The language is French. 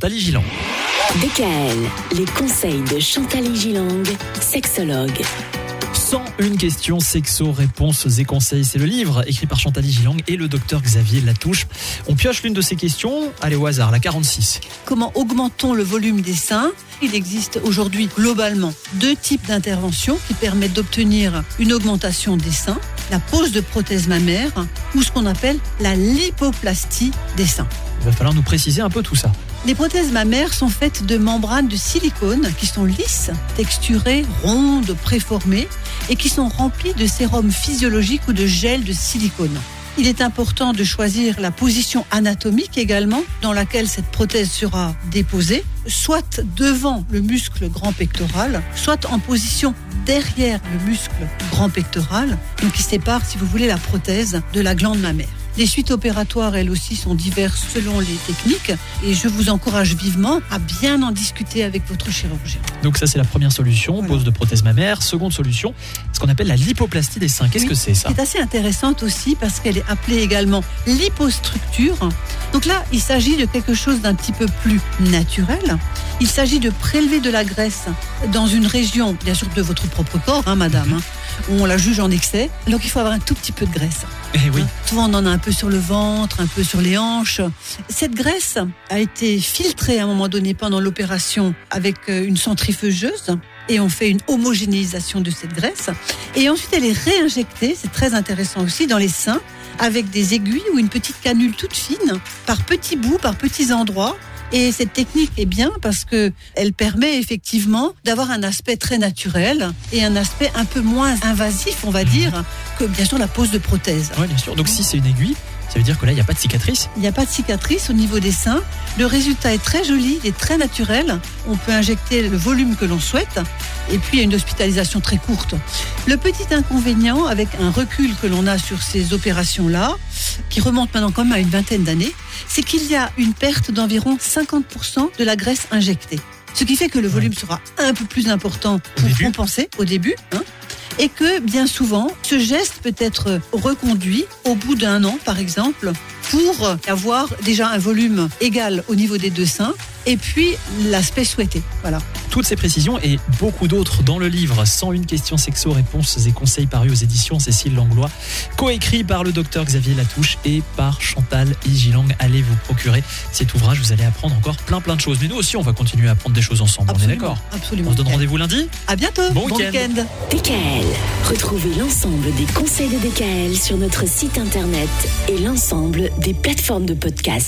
Chantal Gilang. DKL, les conseils de Chantal Gilang, sexologue. 101 questions sexo, réponses et conseils. C'est le livre écrit par Chantal Gilang et le docteur Xavier Latouche. On pioche l'une de ces questions. Allez au hasard, la 46. Comment augmentons le volume des seins? Il existe aujourd'hui globalement deux types d'interventions qui permettent d'obtenir une augmentation des seins. La pose de prothèse mammaire ou ce qu'on appelle la lipoplastie des seins. Il va falloir nous préciser un peu tout ça. Les prothèses mammaires sont faites de membranes de silicone qui sont lisses, texturées, rondes, préformées et qui sont remplies de sérum physiologique ou de gel de silicone. Il est important de choisir la position anatomique également dans laquelle cette prothèse sera déposée, soit devant le muscle grand pectoral, soit en position derrière le muscle grand pectoral, donc qui sépare, si vous voulez, la prothèse de la glande mammaire. Les suites opératoires, elles aussi, sont diverses selon les techniques et je vous encourage vivement à bien en discuter avec votre chirurgien. Donc ça c'est la première solution, Voilà. pose de prothèse mammaire. Seconde solution, ce qu'on appelle la lipoplastie des seins. Qu'est-ce Oui, que c'est ça? Qui est assez intéressante aussi parce qu'elle est appelée également lipostructure. Donc là, il s'agit de quelque chose d'un petit peu plus naturel. Il s'agit de prélever de la graisse dans une région, bien sûr, de votre propre corps, hein, madame, hein, où on la juge en excès. Donc il faut avoir un tout petit peu de graisse. Eh oui. Hein, Souvent, on en a un peu sur le ventre, un peu sur les hanches. Cette graisse a été filtrée à un moment donné pendant l'opération avec euh, une centrifugeuse et on fait une homogénéisation de cette graisse. Et ensuite, elle est réinjectée, c'est très intéressant aussi, dans les seins avec des aiguilles ou une petite canule toute fine, par petits bouts, par petits endroits. Et cette technique est bien parce que elle permet effectivement d'avoir un aspect très naturel et un aspect un peu moins invasif, on va dire, que bien sûr la pose de prothèse. Ouais, bien sûr. Donc si c'est une aiguille, ça veut dire que là il n'y a pas de cicatrice. Il n'y a pas de cicatrice au niveau des seins. Le résultat est très joli, il est très naturel. On peut injecter le volume que l'on souhaite. Et puis, il y a une hospitalisation très courte. Le petit inconvénient, avec un recul que l'on a sur ces opérations-là, qui remonte maintenant quand même à une vingtaine d'années, c'est qu'il y a une perte d'environ 50% de la graisse injectée. Ce qui fait que le volume sera un peu plus important pour compenser au début. hein, et que bien souvent, ce geste peut être reconduit au bout d'un an, par exemple, pour avoir déjà un volume égal au niveau des deux seins et puis l'aspect souhaité. Voilà. Toutes ces précisions et beaucoup d'autres dans le livre 101 questions sexo, réponses et conseils parus aux éditions Cécile Langlois, coécrit par le docteur Xavier Latouche et par Chantal Igilang. Allez vous procurer cet ouvrage, vous allez apprendre encore plein plein de choses. Mais nous aussi, on va continuer à apprendre des choses ensemble, on est d'accord Absolument. On se donne rendez-vous lundi À bientôt. Bon week-end. week-end. DKL, retrouvez l'ensemble des conseils de DKL sur notre site internet et l'ensemble des plateformes de podcast.